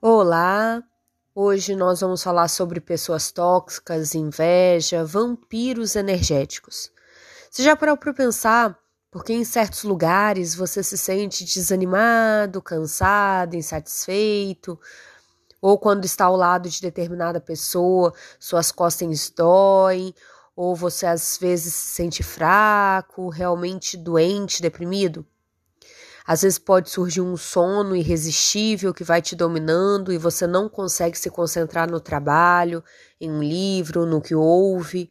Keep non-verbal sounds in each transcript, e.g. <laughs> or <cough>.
Olá! Hoje nós vamos falar sobre pessoas tóxicas, inveja, vampiros energéticos. Você já parou para pensar por que em certos lugares você se sente desanimado, cansado, insatisfeito? Ou quando está ao lado de determinada pessoa, suas costas doem, ou você às vezes se sente fraco, realmente doente, deprimido? Às vezes pode surgir um sono irresistível que vai te dominando e você não consegue se concentrar no trabalho, em um livro, no que ouve.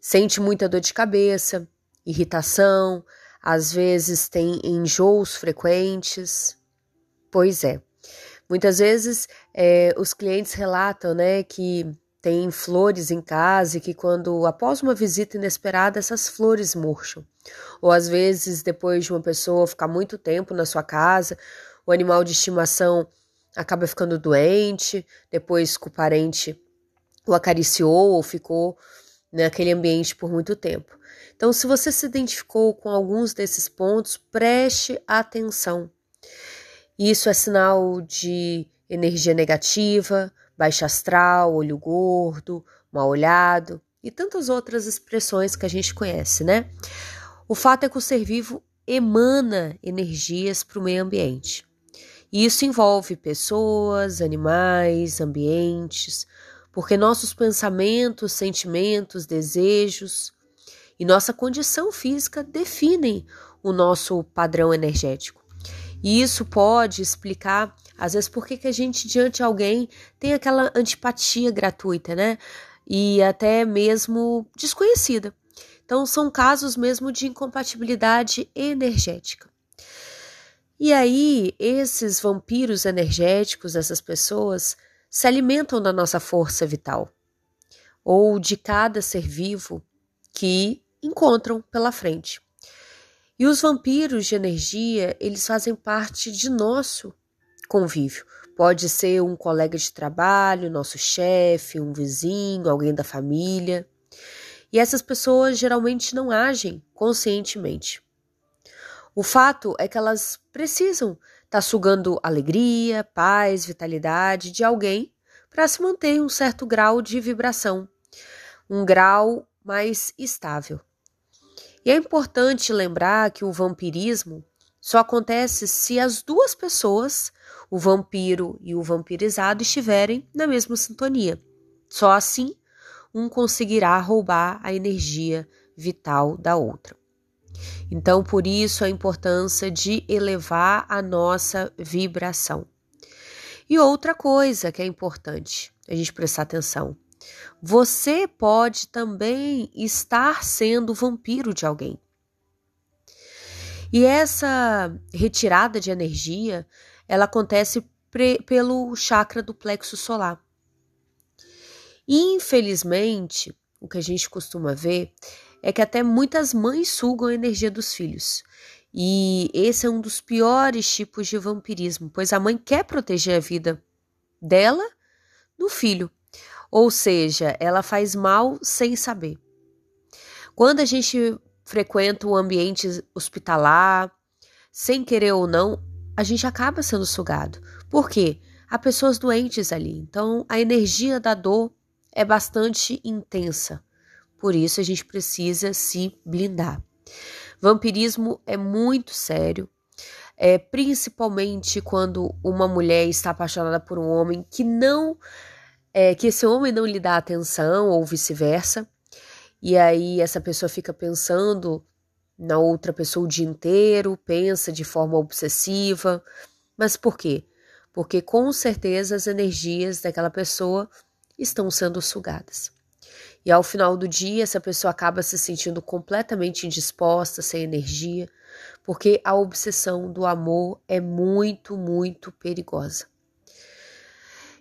Sente muita dor de cabeça, irritação, às vezes tem enjoos frequentes. Pois é. Muitas vezes é, os clientes relatam né, que tem flores em casa e que quando após uma visita inesperada essas flores murcham. Ou às vezes depois de uma pessoa ficar muito tempo na sua casa, o animal de estimação acaba ficando doente, depois que o parente o acariciou ou ficou naquele ambiente por muito tempo. Então, se você se identificou com alguns desses pontos, preste atenção. Isso é sinal de energia negativa, baixa astral, olho gordo, mal olhado e tantas outras expressões que a gente conhece, né? O fato é que o ser vivo emana energias para o meio ambiente. E isso envolve pessoas, animais, ambientes, porque nossos pensamentos, sentimentos, desejos e nossa condição física definem o nosso padrão energético. E isso pode explicar às vezes, por que, que a gente, diante de alguém, tem aquela antipatia gratuita, né? E até mesmo desconhecida. Então, são casos mesmo de incompatibilidade energética. E aí, esses vampiros energéticos, essas pessoas, se alimentam da nossa força vital, ou de cada ser vivo que encontram pela frente. E os vampiros de energia, eles fazem parte de nosso convívio. Pode ser um colega de trabalho, nosso chefe, um vizinho, alguém da família. E essas pessoas geralmente não agem conscientemente. O fato é que elas precisam estar tá sugando alegria, paz, vitalidade de alguém para se manter um certo grau de vibração, um grau mais estável. E é importante lembrar que o vampirismo só acontece se as duas pessoas, o vampiro e o vampirizado, estiverem na mesma sintonia. Só assim um conseguirá roubar a energia vital da outra. Então, por isso a importância de elevar a nossa vibração. E outra coisa que é importante a gente prestar atenção: você pode também estar sendo vampiro de alguém. E essa retirada de energia, ela acontece pelo chakra do plexo solar. Infelizmente, o que a gente costuma ver é que até muitas mães sugam a energia dos filhos. E esse é um dos piores tipos de vampirismo, pois a mãe quer proteger a vida dela do filho. Ou seja, ela faz mal sem saber. Quando a gente frequenta o ambiente hospitalar, sem querer ou não, a gente acaba sendo sugado. Por quê? Há pessoas doentes ali, então a energia da dor é bastante intensa. Por isso a gente precisa se blindar. Vampirismo é muito sério, é, principalmente quando uma mulher está apaixonada por um homem que não, é, que esse homem não lhe dá atenção ou vice-versa. E aí essa pessoa fica pensando na outra pessoa o dia inteiro, pensa de forma obsessiva. Mas por quê? Porque com certeza as energias daquela pessoa estão sendo sugadas. E ao final do dia, essa pessoa acaba se sentindo completamente indisposta, sem energia, porque a obsessão do amor é muito, muito perigosa.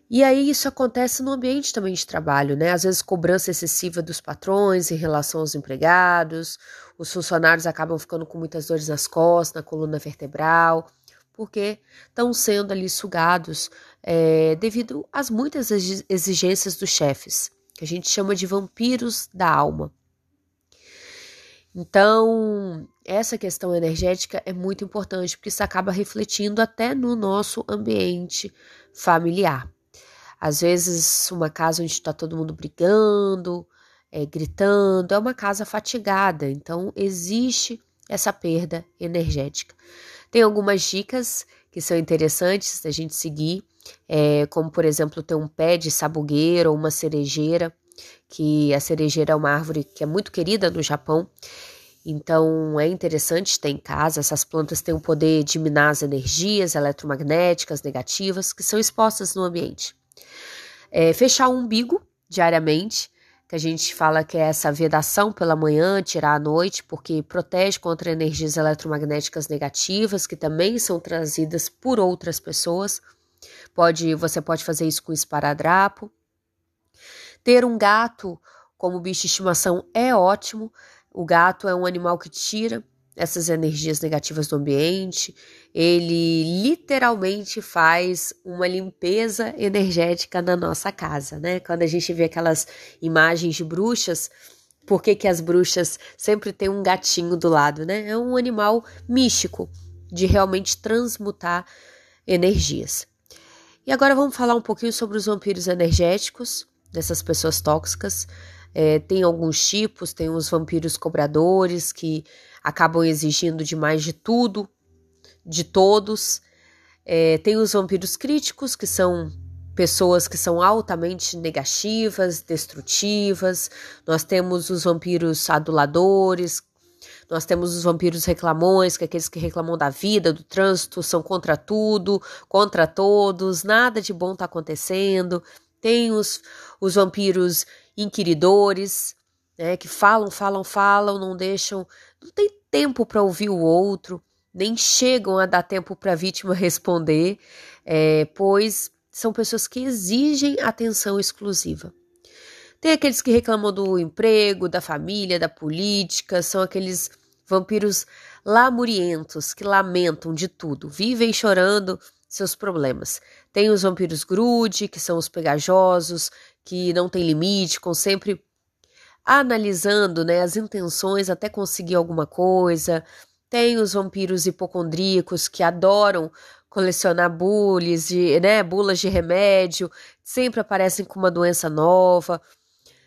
E aí isso acontece no ambiente também de trabalho, né? Às vezes cobrança excessiva dos patrões em relação aos empregados, os funcionários acabam ficando com muitas dores nas costas, na coluna vertebral, porque estão sendo ali sugados é, devido às muitas exigências dos chefes, que a gente chama de vampiros da alma. Então, essa questão energética é muito importante, porque isso acaba refletindo até no nosso ambiente familiar. Às vezes, uma casa onde está todo mundo brigando, é, gritando, é uma casa fatigada, então existe essa perda energética. Tem algumas dicas que são interessantes da gente seguir, é, como por exemplo ter um pé de sabugueira ou uma cerejeira, que a cerejeira é uma árvore que é muito querida no Japão. Então é interessante ter em casa. Essas plantas têm o poder de minar as energias eletromagnéticas negativas que são expostas no ambiente. É, fechar o umbigo diariamente, que a gente fala que é essa vedação pela manhã, tirar à noite, porque protege contra energias eletromagnéticas negativas que também são trazidas por outras pessoas. Pode, você pode fazer isso com esparadrapo. Ter um gato como bicho de estimação é ótimo. O gato é um animal que tira essas energias negativas do ambiente, ele literalmente faz uma limpeza energética na nossa casa, né? Quando a gente vê aquelas imagens de bruxas, por que, que as bruxas sempre têm um gatinho do lado, né? É um animal místico de realmente transmutar energias. E agora vamos falar um pouquinho sobre os vampiros energéticos, dessas pessoas tóxicas. É, tem alguns tipos, tem os vampiros cobradores que acabam exigindo demais de tudo, de todos. É, tem os vampiros críticos, que são pessoas que são altamente negativas, destrutivas. Nós temos os vampiros aduladores, nós temos os vampiros reclamões, que é aqueles que reclamam da vida, do trânsito, são contra tudo, contra todos, nada de bom está acontecendo. Tem os, os vampiros inquiridores, né, que falam, falam, falam, não deixam, não tem tempo para ouvir o outro, nem chegam a dar tempo para a vítima <laughs> responder, é, pois são pessoas que exigem atenção exclusiva. Tem aqueles que reclamam do emprego, da família, da política, são aqueles vampiros lamurientos que lamentam de tudo, vivem chorando seus problemas. Tem os vampiros grude, que são os pegajosos, que não tem limite, ficam sempre analisando né, as intenções até conseguir alguma coisa. Tem os vampiros hipocondríacos que adoram colecionar de, né, bulas de remédio, sempre aparecem com uma doença nova.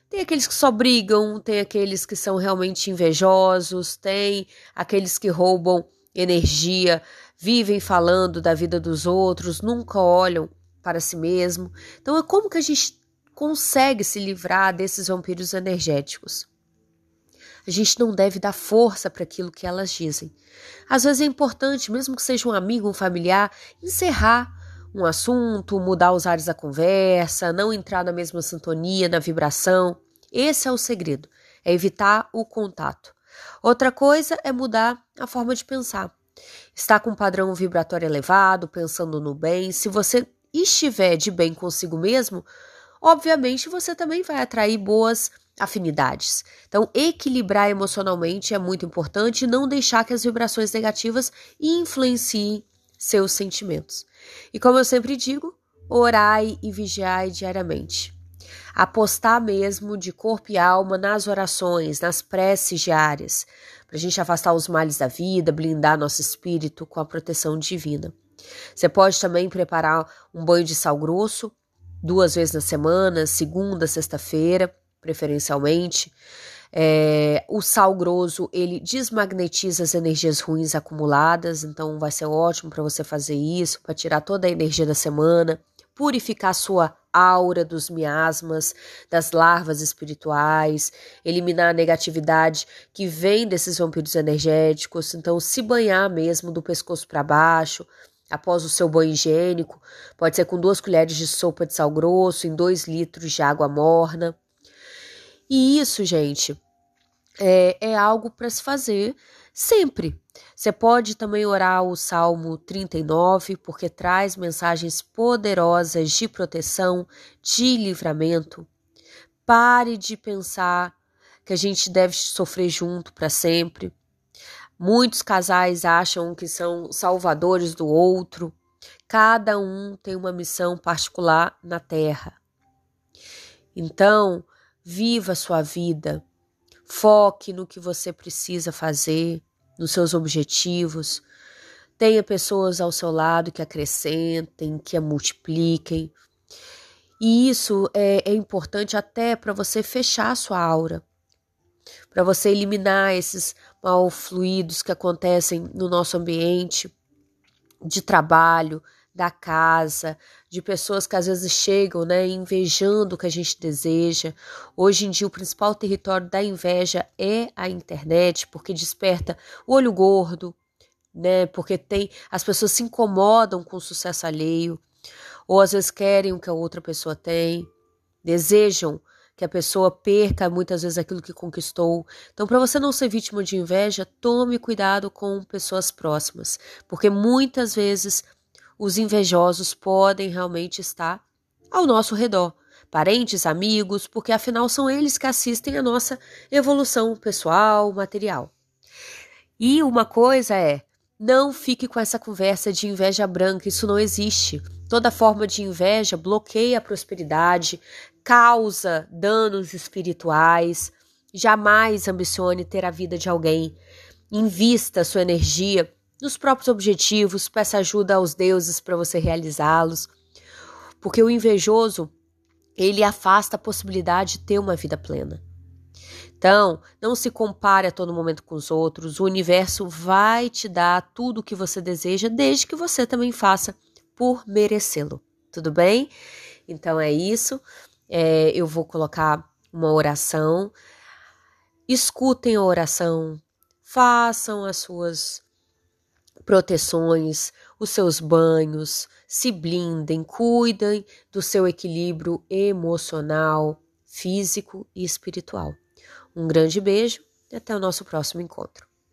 Tem aqueles que só brigam, tem aqueles que são realmente invejosos, tem aqueles que roubam energia, vivem falando da vida dos outros, nunca olham para si mesmo. Então é como que a gente consegue se livrar desses vampiros energéticos. A gente não deve dar força para aquilo que elas dizem. Às vezes é importante, mesmo que seja um amigo, um familiar, encerrar um assunto, mudar os ares da conversa, não entrar na mesma sintonia, na vibração. Esse é o segredo, é evitar o contato. Outra coisa é mudar a forma de pensar. Está com um padrão vibratório elevado, pensando no bem. Se você estiver de bem consigo mesmo, obviamente você também vai atrair boas afinidades. Então, equilibrar emocionalmente é muito importante e não deixar que as vibrações negativas influenciem seus sentimentos. E como eu sempre digo, orai e vigiai diariamente. Apostar mesmo de corpo e alma nas orações, nas preces diárias, para a gente afastar os males da vida, blindar nosso espírito com a proteção divina. Você pode também preparar um banho de sal grosso duas vezes na semana, segunda, sexta-feira, preferencialmente. É, o sal grosso ele desmagnetiza as energias ruins acumuladas, então vai ser ótimo para você fazer isso, para tirar toda a energia da semana, purificar sua aura dos miasmas, das larvas espirituais, eliminar a negatividade que vem desses vampiros energéticos, então se banhar mesmo do pescoço para baixo, após o seu banho higiênico. Pode ser com duas colheres de sopa de sal grosso em dois litros de água morna. E isso, gente, é, é algo para se fazer sempre. Você pode também orar o Salmo 39, porque traz mensagens poderosas de proteção, de livramento. Pare de pensar que a gente deve sofrer junto para sempre. Muitos casais acham que são salvadores do outro. Cada um tem uma missão particular na Terra. Então, viva a sua vida, Foque no que você precisa fazer, nos seus objetivos. Tenha pessoas ao seu lado que acrescentem, que a multipliquem. E isso é, é importante até para você fechar a sua aura, para você eliminar esses mal fluidos que acontecem no nosso ambiente de trabalho, da casa, de pessoas que às vezes chegam, né, invejando o que a gente deseja. Hoje em dia o principal território da inveja é a internet, porque desperta o olho gordo, né? Porque tem as pessoas se incomodam com o sucesso alheio, ou às vezes querem o que a outra pessoa tem, desejam que a pessoa perca muitas vezes aquilo que conquistou. Então, para você não ser vítima de inveja, tome cuidado com pessoas próximas, porque muitas vezes os invejosos podem realmente estar ao nosso redor. Parentes, amigos, porque afinal são eles que assistem a nossa evolução pessoal, material. E uma coisa é, não fique com essa conversa de inveja branca, isso não existe. Toda forma de inveja bloqueia a prosperidade, causa danos espirituais. Jamais ambicione ter a vida de alguém. Invista sua energia nos próprios objetivos, peça ajuda aos deuses para você realizá-los. Porque o invejoso, ele afasta a possibilidade de ter uma vida plena. Então, não se compare a todo momento com os outros. O universo vai te dar tudo o que você deseja, desde que você também faça por merecê-lo. Tudo bem? Então é isso. É, eu vou colocar uma oração. Escutem a oração, façam as suas proteções, os seus banhos, se blindem, cuidem do seu equilíbrio emocional, físico e espiritual. Um grande beijo e até o nosso próximo encontro.